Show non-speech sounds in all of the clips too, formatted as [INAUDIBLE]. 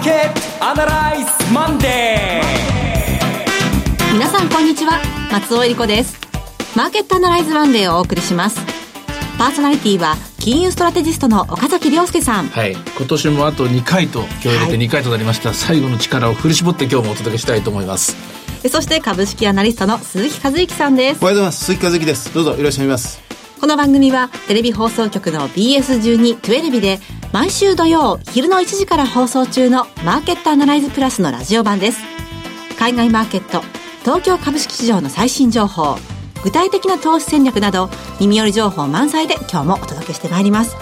ーケットアナライズマンデー。皆さんこんにちは。松尾英里子です。マーケットアナライズマンデーをお送りします。パーソナリティは金融ストラテジストの岡崎良介さん。はい。今年もあと2回と今日入れて2回となりました、はい、最後の力を振り絞って今日もお届けしたいと思います。そして株式アナリストの鈴木一之さんです。おはようございます。鈴木一之です。どうぞよろしくお願いしますこの番組はテレビ放送局の BS12-12 で毎週土曜昼の1時から放送中のマーケットアナライズプラスのラジオ版です。海外マーケット、東京株式市場の最新情報、具体的な投資戦略など耳寄り情報満載で今日もお届けしてまいります。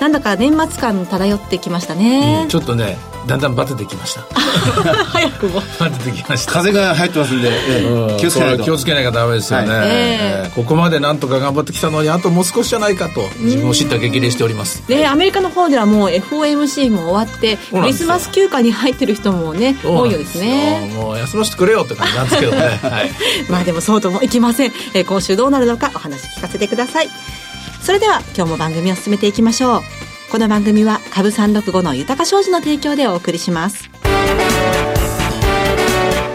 なんだか年末感漂ってきましたね、うん、ちょっとねだんだんバテてきました。[LAUGHS] 早くも。バテてきました。風が入ってますんで、えー、気をつけないと。気をつけないとダメですよね、はい。えー、ここまでなんとか頑張ってきたのにあともう少しじゃないかと自分を知った激励しております。でアメリカの方ではもう FOMC も終わってクリスマス休暇に入ってる人もね多いようですねもう休ませてくれよって感じなんですけどね、はい、まあでもそうともいきません、えー、今週どうなるのかお話聞かせてくださいそれでは今日も番組を進めていきましょう。この番組は株三六五の豊か商事の提供でお送りします。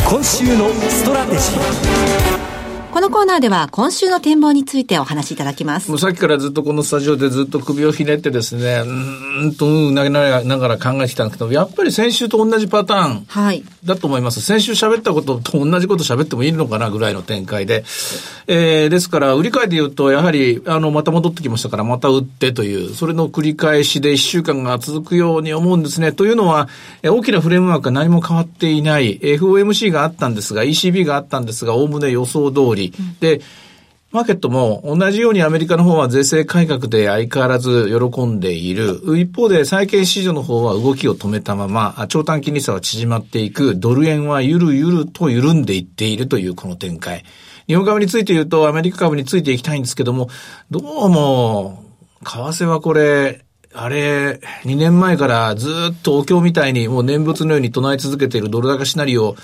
今週のストラテジー。このコーナーでは今週の展望についてお話しいただきます。もうさっきからずっとこのスタジオでずっと首をひねってですね、うんとうなげながら考えてきたんですけど、やっぱり先週と同じパターンだと思います。はい、先週喋ったことと同じこと喋ってもいいのかなぐらいの展開で。えー、ですから、売り買いで言うと、やはり、あの、また戻ってきましたから、また売ってという、それの繰り返しで1週間が続くように思うんですね。というのは、大きなフレームワークが何も変わっていない、FOMC があったんですが、ECB があったんですが、おおむね予想通り、り、で、マーケットも同じようにアメリカの方は税制改革で相変わらず喜んでいる。一方で債券市場の方は動きを止めたまま、長短金利差は縮まっていく。ドル円はゆるゆると緩んでいっているというこの展開。日本株について言うとアメリカ株についていきたいんですけども、どうも、為替はこれ、あれ、2年前からずっとお経みたいにもう念仏のように唱え続けているドル高シナリオ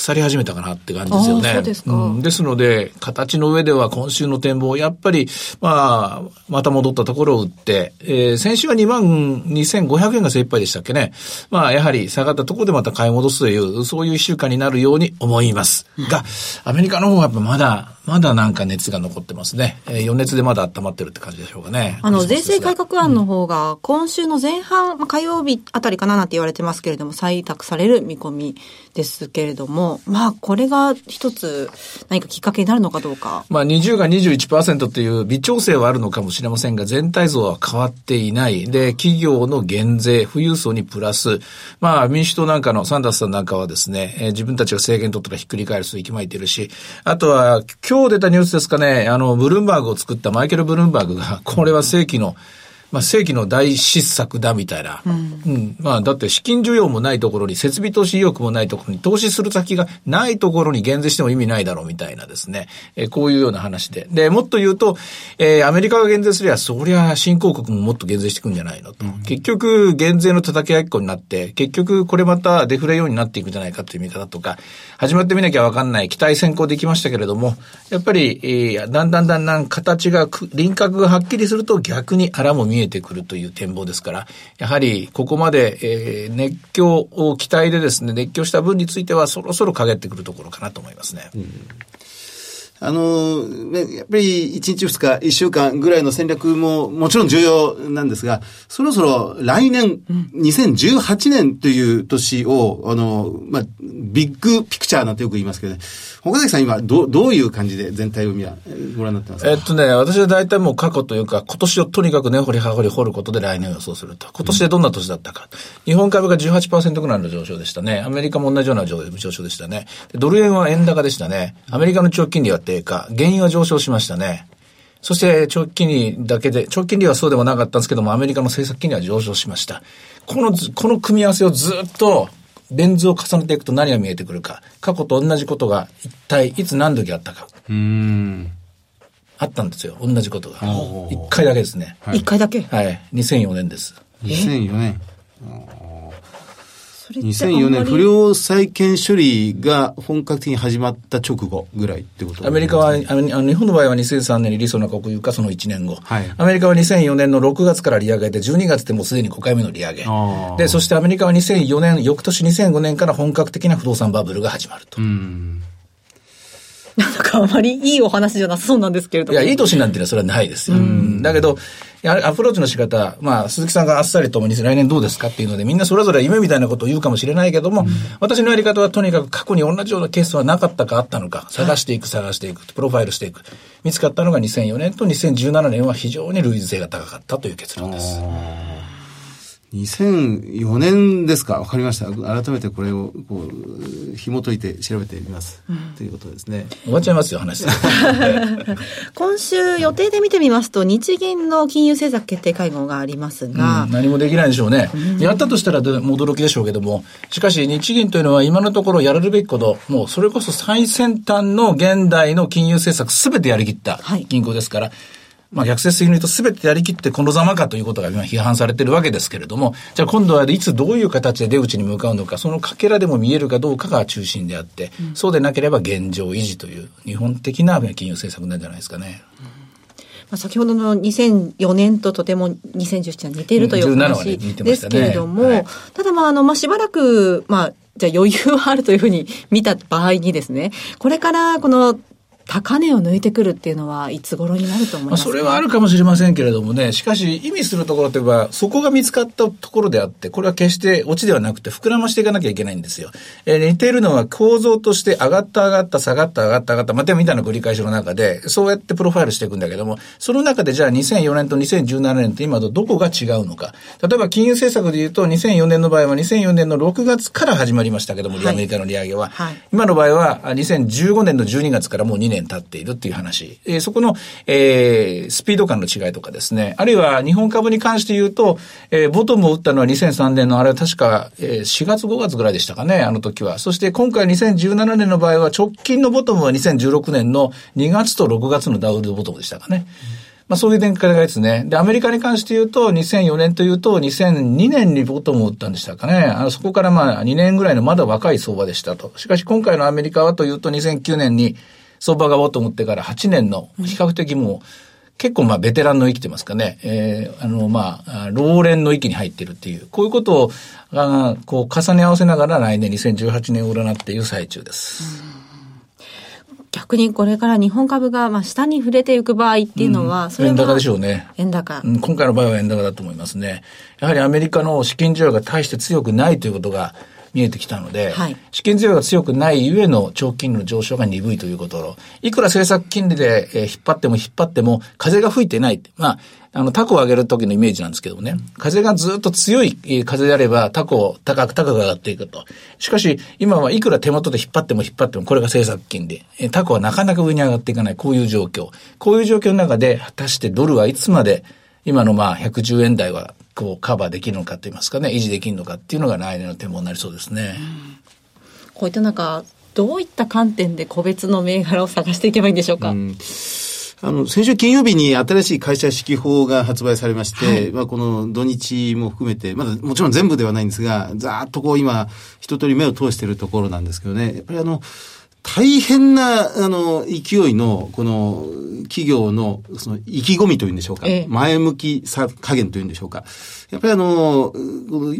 腐り始めたかなって感じですよね。そうですか、うん。ですので、形の上では今週の展望、やっぱり、まあ、また戻ったところを売って、えー、先週は2万2500円が精一杯でしたっけね。まあ、やはり下がったところでまた買い戻すという、そういう一週間になるように思います。が、アメリカの方はやっぱまだ、まだなんか熱が残ってますね。えー、余熱でまだ温まってるって感じでしょうかね。あの、税制改革案の方が、今週の前半、まあ、火曜日あたりかななんて言われてますけれども、採択される見込みですけれども、まあ、これが一つ何かきっかけになるのかどうか。まあ、20が21%という微調整はあるのかもしれませんが、全体像は変わっていない。で、企業の減税、富裕層にプラス、まあ、民主党なんかのサンダースさんなんかはですね、えー、自分たちが制限取ったらひっくり返ると息巻いてるし、あとは、今日出たニュースですかね、あの、ブルームバーグを作ったマイケル・ブルームバーグが、これは正規の、まあ、世紀の大失策だみたいな。うん、うん。まあ、だって資金需要もないところに、設備投資意欲もないところに、投資する先がないところに減税しても意味ないだろうみたいなですね。えー、こういうような話で。で、もっと言うと、えー、アメリカが減税すりゃ、そりゃ新興国ももっと減税していくんじゃないのと。うん、結局、減税の叩き合いっこになって、結局、これまたデフレようになっていくんじゃないかという見方とか、始まってみなきゃわかんない期待先行できましたけれども、やっぱり、えー、だんだんだんだん形が、輪郭がはっきりすると逆にあらも見え見えてくるという展望ですから、やはりここまで、えー、熱狂を期待でですね、熱狂した分についてはそろそろ陰ってくるところかなと思いますね。うんあの、やっぱり1日2日、1週間ぐらいの戦略ももちろん重要なんですが、そろそろ来年、うん、2018年という年を、あの、まあ、ビッグピクチャーなんてよく言いますけど、ね、岡崎さん今、ど、どういう感じで全体を見ご覧になってますか？えっとね、私は大体もう過去というか、今年をとにかくね、掘り葉掘り掘ることで来年を予想すると。今年でどんな年だったか。うん、日本株が18%ぐらいの上昇でしたね。アメリカも同じような上昇でしたね。ドル円は円高でしたね。アメリカの長期金利は低下。原油は上昇しましたね。そして長期金利だけで、長期金利はそうでもなかったんですけども、アメリカの政策金利は上昇しました。この、この組み合わせをずっとレンズを重ねていくと何が見えてくるか。過去と同じことが一体いつ何時あったか。うんあったんですよ。同じことが。一回だけですね。一、はい、回だけはい。2004年です。2004年。それって2004年、不良債権処理が本格的に始まった直後ぐらいってこと？アメリカは、あの日本の場合は2003年に理想な国有化その1年後。はいアメリカは2004年の6月から利上げで、12月でもうすでに5回目の利上げ。で、そしてアメリカは2004年、翌年2005年から本格的な不動産バブルが始まると。うん。なんかあまりいいお話じゃなさそうなんですけれども。いや、いい年なんていうのはそれはないですよ。だけど、アプローチの仕方、まあ、鈴木さんがあっさりともに来年どうですかっていうので、みんなそれぞれ夢みたいなことを言うかもしれないけども、私のやり方はとにかく過去に同じようなケースはなかったかあったのか、探していく、探していく、プロファイルしていく。見つかったのが2004年と2017年は非常に類似性が高かったという結論です。2004年ですかわかりました。改めてこれを、こう、紐解いて調べてみます。ということですね。終わっちゃいますよ、話。[LAUGHS] 今週予定で見てみますと、日銀の金融政策決定会合がありますが、うん何もできないでしょうね。やったとしたらど驚きでしょうけども、しかし日銀というのは今のところやるべきこと、もうそれこそ最先端の現代の金融政策すべてやりきったはい銀行ですから、まあ逆説的に言うと全てやりきってこのざまかということが今批判されてるわけですけれども、じゃあ今度はいつどういう形で出口に向かうのか、そのかけらでも見えるかどうかが中心であって、そうでなければ現状維持という日本的な金融政策なんじゃないですかね。まあ、先ほどの2004年ととても2017年似ているといううん17はね話ですけれども、はい。ただまあ、あの、まあ、しばらく、まあ、じゃあ余裕はあるというふうに見た場合にですね、これからこの高値を抜いてくるっていうのはいつ頃になると思いますか？それはあるかもしれませんけれどもね、しかし意味するところといえば、そこが見つかったところであって、これは決してオチではなくて膨らましていかなきゃいけないんですよ。えー似ているのは構造として上がった上がった下がった上がった上がった、またみたいな繰り返しの中で、そうやってプロファイルしていくんだけども、その中でじゃあ2004年と2017年と今とどこが違うのか。例えば金融政策で言うと2004年の場合は2004年の6月から始まりましたけども、はいアメリカの利上げは。はい今の場合は、あ2015年の12月からもう2年経っているっていう話。えーそこの、えースピード感の違いとかですね。あるいは日本株に関して言うと、えーボトムを打ったのは2003年のあれは確か、えー4月5月ぐらいでしたかね、あの時は。そして今回2017年の場合は直近のボトムは2016年の2月と6月のダウルボトムでしたかね。まあそういう展開がですね。で、アメリカに関して言うと、2004年というと、2002年にボトムを打ったんでしたかね。あの、そこからまあ2年ぐらいのまだ若い相場でしたと。しかし今回のアメリカはというと、2009年に相場がボトム打ってから8年の比較的もう、結構まあベテランの域って言いますかね、えー、あのまあ、あ老練の域に入ってるっていう、こういうことを、あこう重ね合わせながら来年2018年を占っている最中です。逆にこれから日本株がまあ下に触れていく場合っていうのは、それは円高でしょうね。円高。うん今回の場合は円高だと思いますね。やはりアメリカの資金需要が大して強くないということが見えてきたので、はい資金需要が強くないゆえの長期金利の上昇が鈍いということいくら政策金利で、えー引っ張っても引っ張っても風が吹いてない。まあ、あの、タコを上げる時のイメージなんですけどもね。風がずっと強いえー風であれば、タコを高く高く上がっていくと。しかし、今はいくら手元で引っ張っても引っ張っても、これが政策金利。えータコはなかなか上に上がっていかない。こういう状況。こういう状況の中で、果たしてドルはいつまで今のまあ110円台はこうカバーできるのかと言いますかね、維持できるのかっていうのが来年の展望になりそうですね。こういった中、どういった観点で個別の銘柄を探していけばいいんでしょうか？あの、先週金曜日に新しい会社指揮法が発売されまして、まあこの土日も含めて、まだもちろん全部ではないんですが、ざーっとこう今、一通り目を通しているところなんですけどね、やっぱりあの、大変な、あの、勢いの、この、企業の、その、意気込みというんでしょうか。ええ前向きさ加減というんでしょうか。やっぱりあの、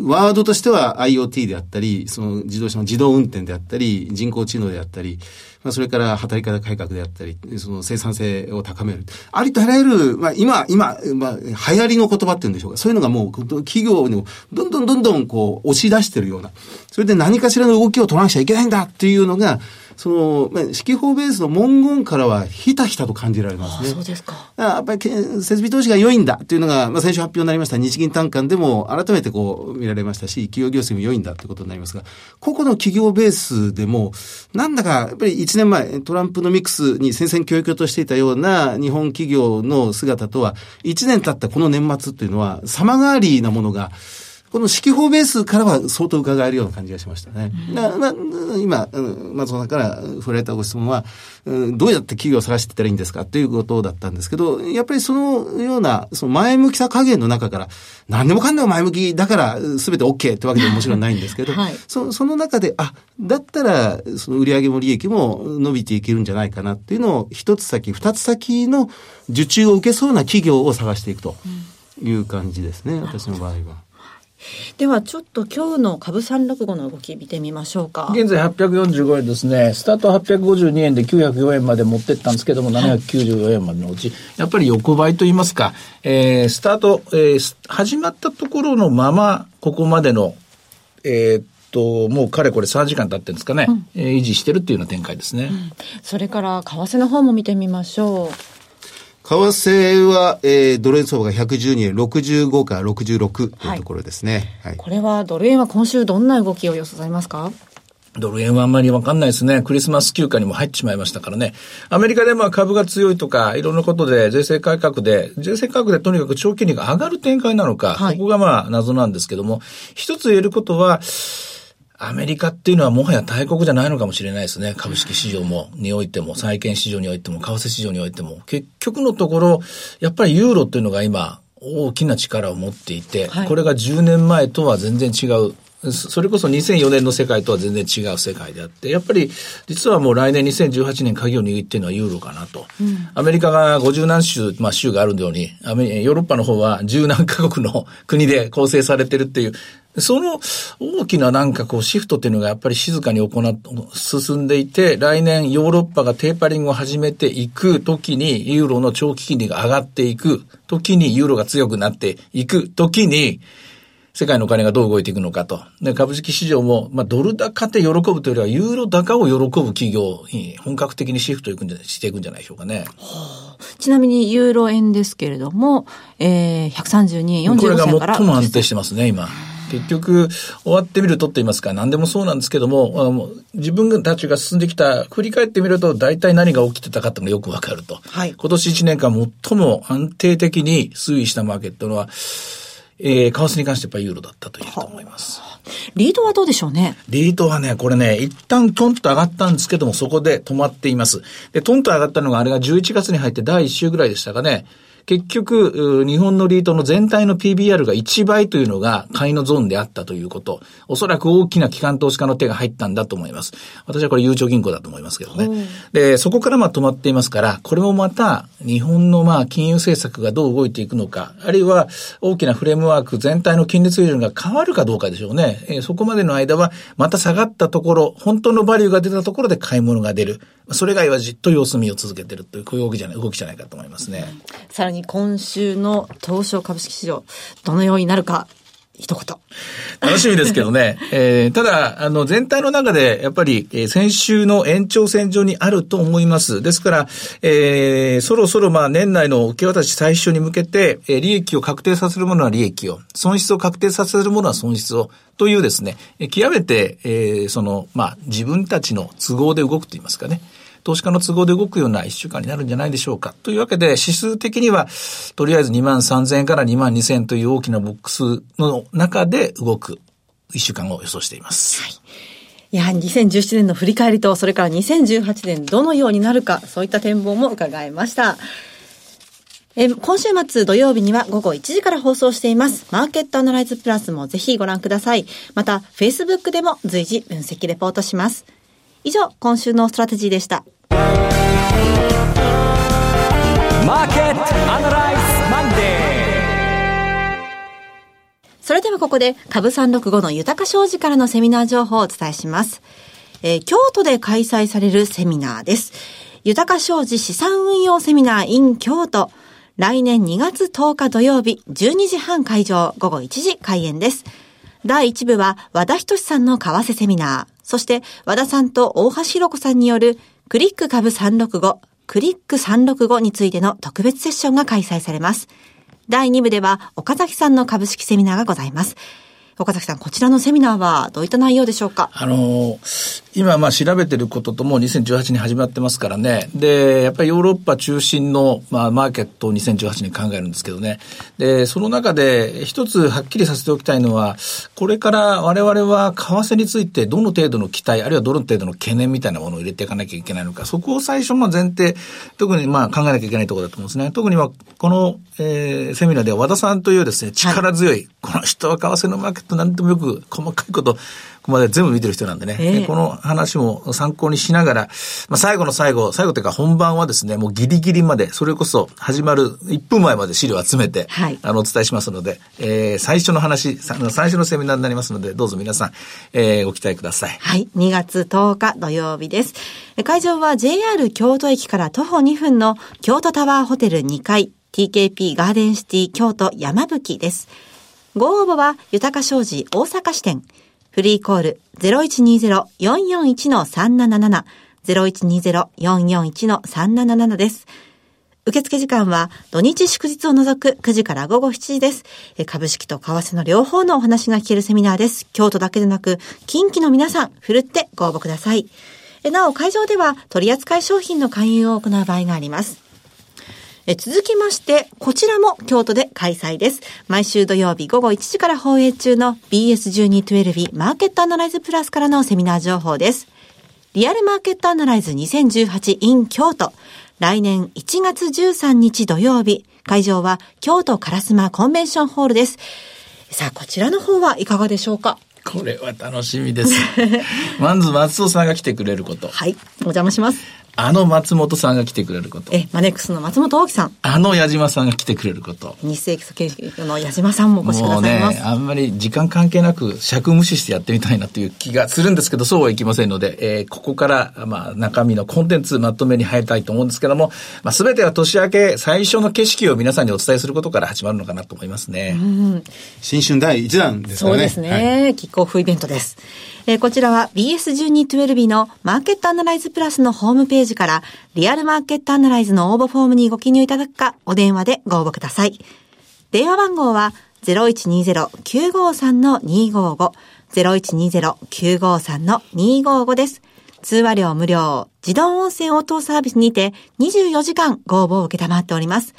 ワードとしては IoT であったり、その自動車の自動運転であったり、人工知能であったり、まあ、それから働き方改革であったり、その生産性を高める。ありとあらゆる、まあ、今、今、まあ、流行りの言葉っていうんでしょうか。そういうのがもう、企業にもどんどんどんどんこう、押し出してるような。それで何かしらの動きを取らなくちゃいけないんだっていうのが、その、まあ、指揮法ベースの文言からはひたひたと感じられますね。そうですか。やっぱりけ設備投資が良いんだっていうのが、まあ、先週発表になりました日銀短観でも改めてこう見られましたし、企業業績も良いんだってことになりますが、個々の企業ベースでも、なんだかやっぱり1年前、トランプのミックスに戦々恐々としていたような日本企業の姿とは、1年経ったこの年末っていうのは、様変わりなものが、この指揮法ベースからは相当伺えるような感じがしましたね。うん、まあ、今、松本さんから触れたご質問は、どうやって企業を探していったらいいんですかということだったんですけど、やっぱりそのような、その前向きさ加減の中から、何でもかんでも前向きだから全て OK ってわけでももちろんないんですけど、はい、そその中で、あ、だったら、その売上も利益も伸びていけるんじゃないかなっていうのを、一つ先、二つ先の受注を受けそうな企業を探していくという感じですね、うん、私の場合は。ではちょっと今日の株三六五の動き見てみましょうか。現在845円ですね。スタート852円で904円まで持ってったんですけども、794円までのうち、やっぱり横ばいと言いますか、えー、スタート、えー、始まったところのまま、ここまでの、えー、と、もうかれこれ3時間経ってるんですかね、うん、えー、維持してるっていうような展開ですね。うん、それから、為替の方も見てみましょう。為替は、えー、ドル円相場が112円65から66というところですね。はい、はい、これはドル円は今週どんな動きを予想されますか？ドル円はあんまりわかんないですね。クリスマス休暇にも入ってしまいましたからね。アメリカでまあ株が強いとか、いろんなことで税制改革で、税制改革でとにかく長期金利が上がる展開なのか、はい、ここがまあ謎なんですけども、一つ言えることは、アメリカっていうのはもはや大国じゃないのかもしれないですね。株式市場も、においても、債券市場においても、為替市場においても。結局のところ、やっぱりユーロっていうのが今、大きな力を持っていて、はい、これが10年前とは全然違う。それこそ2004年の世界とは全然違う世界であって、やっぱり実はもう来年2018年鍵を握っているのはユーロかなと。うん、アメリカが50何州、まあ州があるように、アメヨーロッパの方は10何カ国の国で構成されてるっていう、その大きななんかこうシフトっていうのがやっぱり静かに行っ、進んでいて、来年ヨーロッパがテーパリングを始めていく時に、ユーロの長期金利が上がっていく時に、ユーロが強くなっていく時に、世界のお金がどう動いていくのかと。で、株式市場も、まあ、ドル高って喜ぶというよりは、ユーロ高を喜ぶ企業に本格的にシフトいくんじゃしていくんじゃないでしょうかね。はあ、ちなみに、ユーロ円ですけれども、えー、132円45銭から。これが最も安定してますね、今。結局、終わってみるとって言いますか、何でもそうなんですけども、自分たちが進んできた、振り返ってみると、大体何が起きてたかっていうのがよくわかると。はい、今年1年間最も安定的に推移したマーケットのは、えー、為替に関してやっぱりユーロだったというと思います。リードはどうでしょうね？リードはね、これね、一旦トンと上がったんですけども、そこで止まっています。で、トンと上がったのがあれが11月に入って第1週ぐらいでしたかね。結局、日本のリートの全体の PBR が1倍というのが買いのゾーンであったということ。おそらく大きな機関投資家の手が入ったんだと思います。私はこれゆうちょ銀行だと思いますけどね。で、そこからまあ止まっていますから、これもまた日本のまあ金融政策がどう動いていくのか、あるいは大きなフレームワーク全体の金利水準が変わるかどうかでしょうね。えー、そこまでの間はまた下がったところ、本当のバリューが出たところで買い物が出る。それ以外はじっと様子見を続けてるという、こういう動きじゃない、動きじゃないかと思いますね。さらに今週の東証株式市場、どのようになるか、一言。楽しみですけどね。[LAUGHS] えー、ただ、あの、全体の中で、やっぱり、えー、先週の延長線上にあると思います。ですから、えー、そろそろ、まあ、年内の受け渡し最初に向けて、えー、利益を確定させるものは利益を、損失を確定させるものは損失を、というですね、えー、極めて、えー、その、まあ、自分たちの都合で動くと言いますかね。投資家の都合で動くような一週間になるんじゃないでしょうか。というわけで、指数的には、とりあえず2万3000円から2万2000円という大きなボックスの中で動く一週間を予想しています。はい。やはり2017年の振り返りと、それから2018年どのようになるか、そういった展望も伺いました。え今週末土曜日には午後1時から放送しています。マーケットアナライズプラスもぜひご覧ください。また、Facebook でも随時分析レポートします。以上、今週のストラテジーでした。マーケットアナライズマンデーそれではここで、株365の豊商事からのセミナー情報をお伝えします。えー、京都で開催されるセミナーです。豊商事資産運用セミナー in 京都。来年2月10日土曜日、12時半開場、午後1時開演です。第1部は和田仁さんの為替セミナー。そして和田さんと大橋弘子さんによるクリック株365、クリック365についての特別セッションが開催されます。第2部では岡崎さんの株式セミナーがございます。岡崎さん、こちらのセミナーはどういった内容でしょうか？あの、今、まあ、調べてることとも2018に始まってますからね。で、やっぱりヨーロッパ中心の、まあ、マーケットを2018に考えるんですけどね。で、その中で一つはっきりさせておきたいのは、これから我々は為替についてどの程度の期待、あるいはどの程度の懸念みたいなものを入れていかなきゃいけないのか、そこを最初の前提、特にまあ考えなきゃいけないところだと思うんですね。特には、この、えー、セミナーでは和田さんというですね、力強い、はい、この人は為替のマーケットなんでもよく細かいことここまで全部見てる人なんでね、えー、この話も参考にしながら、まあ、最後の最後、最後というか本番はですね、もうギリギリまで、それこそ始まる1分前まで資料を集めて、はい、あの、お伝えしますので、えー、最初の話、最初のセミナーになりますので、どうぞ皆さん、えー、ご期待ください。はい、2月10日土曜日です。会場は JR 京都駅から徒歩2分の京都タワーホテル2階、TKP ガーデンシティ京都山吹です。ご応募は、豊か商事大阪支店。フリーコール0120-441-377 0120-441-377です。受付時間は土日祝日を除く9時から午後7時です。株式と為替の両方のお話が聞けるセミナーです。京都だけでなく、近畿の皆さん、ふるってご応募ください。なお、会場では取扱い商品の勧誘を行う場合があります。え続きまして、こちらも京都で開催です。毎週土曜日午後1時から放映中の BS1212 マーケットアナライズプラスからのセミナー情報です。リアルマーケットアナライズ 2018in 京都。来年1月13日土曜日、会場は京都烏丸コンベンションホールです。さあ、こちらの方はいかがでしょうか？これは楽しみです。[LAUGHS] まず松尾さんが来てくれること。はい。お邪魔します。あの松本さんが来てくれること。え、マネックスの松本大樹さん。あの矢島さんが来てくれること。日清基礎研究の矢島さんもお越しくださいます。もうね、あんまり時間関係なく尺無視してやってみたいなという気がするんですけど、そうはいきませんので、えー、ここから、まあ、中身のコンテンツまとめに入りたいと思うんですけども、まあ、すべては年明け最初の景色を皆さんにお伝えすることから始まるのかなと思いますね。うん、新春第1弾ですね。そうですね。はい、キックオフイベントです。えー、こちらは BS1212 のマーケットアナライズプラスのホームページからリアルマーケットアナライズの応募フォームにご記入いただくかお電話でご応募ください。電話番号は0120-953-255 0120-953-255です。通話料無料、自動音声応答サービスにて24時間ご応募を受けたまっております。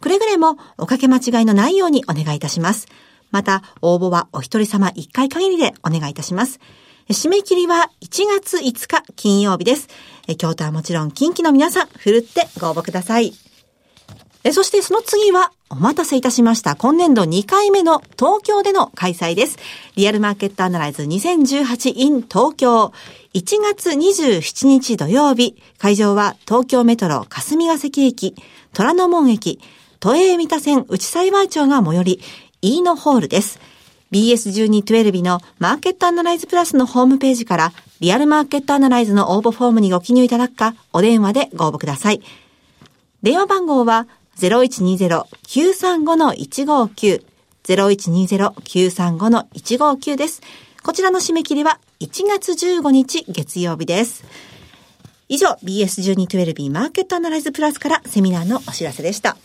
くれぐれもおかけ間違いのないようにお願いいたします。また、応募はお一人様一回限りでお願いいたします。締め切りは1月5日金曜日です。京都はもちろん近畿の皆さん、ふるってご応募ください。そしてその次は、お待たせいたしました。今年度2回目の東京での開催です。リアルマーケットアナライズ 2018in 東京。1月27日土曜日、会場は東京メトロ霞ヶ関駅、虎ノ門駅、都営三田線内幸町が最寄り、イーノホールです。BS1212 のマーケットアナライズプラスのホームページからリアルマーケットアナライズの応募フォームにご記入いただくか、お電話でご応募ください。電話番号は0120-935-159 0120-935-159です。こちらの締め切りは1月15日月曜日です。以上、BS1212 マーケットアナライズプラスからセミナーのお知らせでした。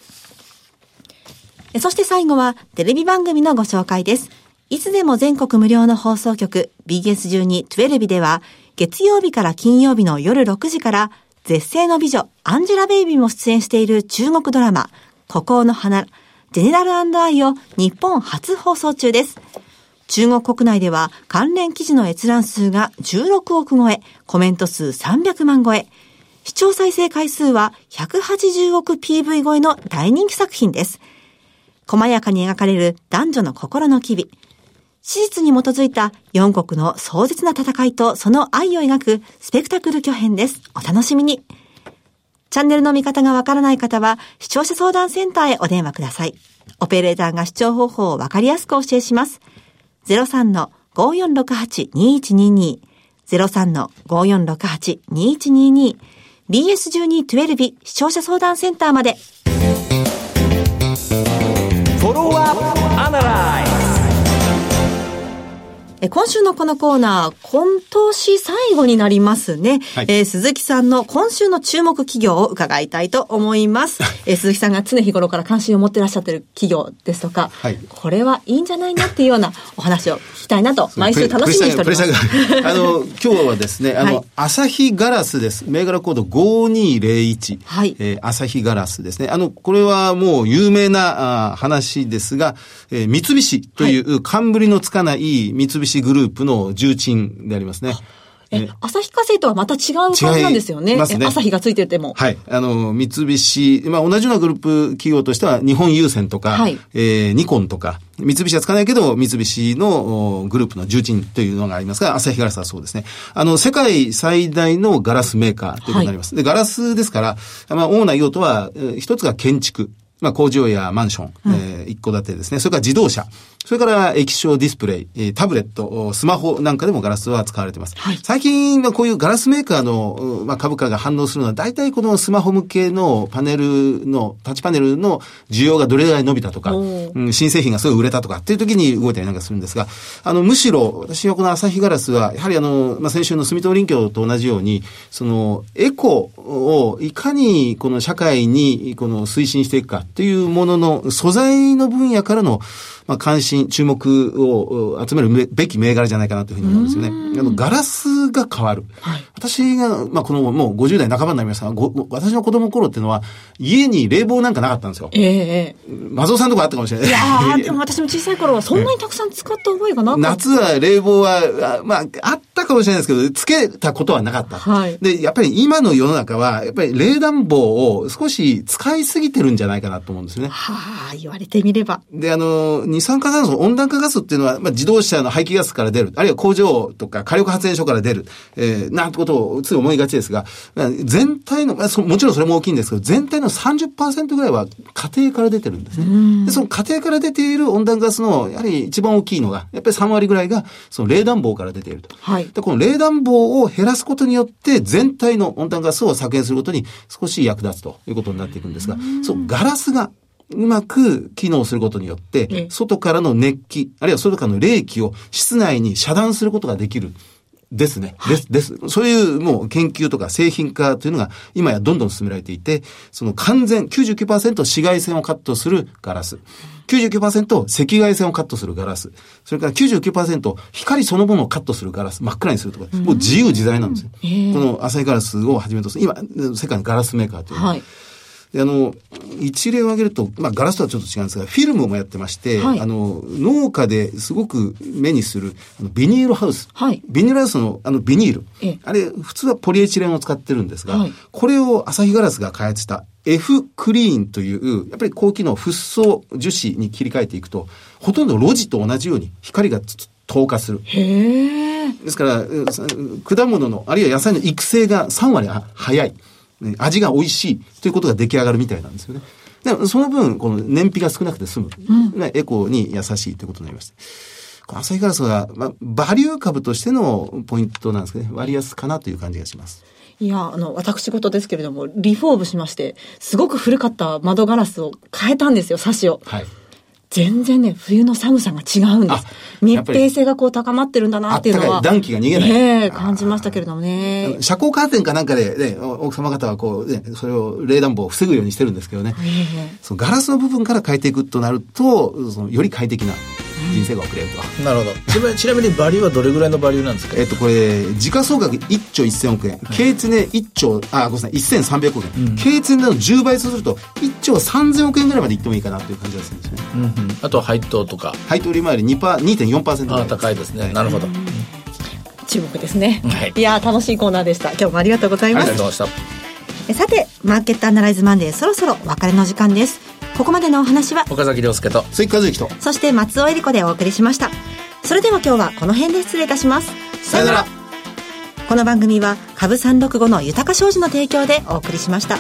そして最後はテレビ番組のご紹介です。いつでも全国無料の放送局 BS12-12 では月曜日から金曜日の夜6時から絶世の美女アンジェラ・ベイビーも出演している中国ドラマ孤高の花ジェネラルアイを日本初放送中です。中国国内では関連記事の閲覧数が16億超え、コメント数300万超え、視聴再生回数は180億 PV 超えの大人気作品です。細やかに描かれる男女の心の機微。史実に基づいた四国の壮絶な戦いとその愛を描くスペクタクル巨編です。お楽しみに。チャンネルの見方がわからない方は視聴者相談センターへお電話ください。オペレーターが視聴方法をわかりやすくお教えします。03-5468-2122 03-5468-2122 BS1212 視聴者相談センターまで。フォロワーアナライえ今週のこのコーナー、今年最後になりますね。はいえー鈴木さんの今週の注目企業を伺いたいと思います。えー鈴木さんが常日頃から関心を持ってらっしゃってる企業ですとか、はいこれはいいんじゃないなっていうような [LAUGHS] お話を聞きたいなと、毎週楽しみにしております。[LAUGHS] あの、今日はですね、あの、はい朝日ガラスです。銘柄コード5201。はいえー朝日ガラスですね。あの、これはもう有名なあ話ですが、えー三菱という冠のつかない三菱グループの重鎮でありますね。え、朝日化成とはまた違う感じなんですよね。ますねえ朝日がついてても。はい。あの、三菱、まあ、同じようなグループ企業としては、日本郵船とか、はいえーニコンとか、三菱はつかないけど、三菱のおグループの重鎮というのがありますが、朝日ガラスはそうですね。あの、世界最大のガラスメーカーということになります。で、ガラスですから、まあ、主な用途は、えー一つが建築。まあ、工場やマンション、えー一戸建てですね。それから自動車。それから液晶ディスプレイ、えータブレット、おスマホなんかでもガラスは使われています。はい最近はこういうガラスメーカーの、うまあ、株価が反応するのは、大体このスマホ向けのパネルの、タッチパネルの需要がどれぐらい伸びたとか、うん新製品がすごい売れたとかっていう時に動いたりなんかするんですが、あの、むしろ、私はこの朝日ガラスは、やはりあの、まあ、先週の住友林業と同じように、その、エコをいかにこの社会にこの推進していくかっていうものの素材の分野からの、まあ、関心、注目をう集めるべき銘柄じゃないかなというふうに思うんですよね。あの、ガラスが変わる。私が、まあ、この、もう50代半ばになりましたが、ご私の子供の頃っていうのは、家に冷房なんかなかったんですよ。ええええマゾウさんとかあったかもしれない。いやー、[LAUGHS] でも私も小さい頃はそんなにたくさん使った覚えがなかった。夏は冷房は、あまあ、あったかもしれないですけど、つけたことはなかった。はいで、やっぱり今の世の中は、やっぱり冷暖房を少し使いすぎてるんじゃないかなと思うんですよね。はあ、言われてみれば。で、あの、二酸化炭素、温暖化ガスっていうのは、まあ、自動車の排気ガスから出る、あるいは工場とか火力発電所から出る、えー、なんてことをつい思いがちですが、まあ全体の、まあ、そもちろんそれも大きいんですけど、全体の30%ぐらいは家庭から出てるんですね。で、その家庭から出ている温暖ガスの、やはり一番大きいのが、やっぱり3割ぐらいが、その冷暖房から出ていると。はい。で、この冷暖房を減らすことによって、全体の温暖ガスを削減することに少し役立つということになっていくんですが、そう、ガラスが、うまく機能することによってええ、外からの熱気、あるいは外からの冷気を室内に遮断することができる。ですね。です、です。そういうもう研究とか製品化というのが今やどんどん進められていて、その完全99%紫外線をカットするガラス。99%赤外線をカットするガラス。それから99%光そのものをカットするガラス。真っ暗にするとか。もう自由自在なんですよ。この浅いガラスをはじめとする。今、世界のガラスメーカーというのははい。で、あの、一例を挙げると、まあ、ガラスとはちょっと違うんですが、フィルムもやってまして、はいあの、農家ですごく目にする、あのビニールハウス。はいビニールハウスの、あの、ビニールええ。あれ、普通はポリエチレンを使ってるんですが、はいこれを朝日ガラスが開発した F クリーンという、やっぱり高機能フッ素樹脂に切り替えていくと、ほとんど路地と同じように光がつ透過する。ですから、果物の、あるいは野菜の育成が3割は早い。ね味が美味しいということが出来上がるみたいなんですよね。でもその分、この燃費が少なくて済む。ねエコに優しいということになります。この朝日ガラスが、まあ、バリュー株としてのポイントなんですけどね、割安かなという感じがします。いや、あの、私事ですけれども、リフォームしまして、すごく古かった窓ガラスを変えたんですよ、サッシを。はい。全然ね、冬の寒さが違うんですあ。密閉性がこう高まってるんだなっていうのは。暖気が逃げない感じましたけれどもね。遮光カーテンかなんかで、ね、お奥様方はこう、ね、それを冷暖房を防ぐようにしてるんですけどね。ええそのガラスの部分から変えていくとなると、そのより快適な人生が送れると。なるほど。ちなみにちなみにバリューはどれぐらいのバリューなんですか？えっと、これ、時価総額1兆1000億円。経常ね1兆、あ、ごめんなさい、1300億円。経常の10倍とすると、1兆3000億円ぐらいまでいってもいいかなという感じがするんですね。うんうん。あとは配当とか。配当利回り2%、2.4%ぐらあ高いですね。なるほど。注目ですね。はいいや、楽しいコーナーでした。今日もありがとうございあます。りがとうございました。えさて、マーケットアナライズマンデー、そろそろお別れの時間です。ここまでのお話は、岡崎亮介と。鈴木和之と。そして松尾恵里子でお送りしました。それでは今日はこの辺で失礼いたします。さよなら。この番組は株365の豊か商事の提供でお送りしました。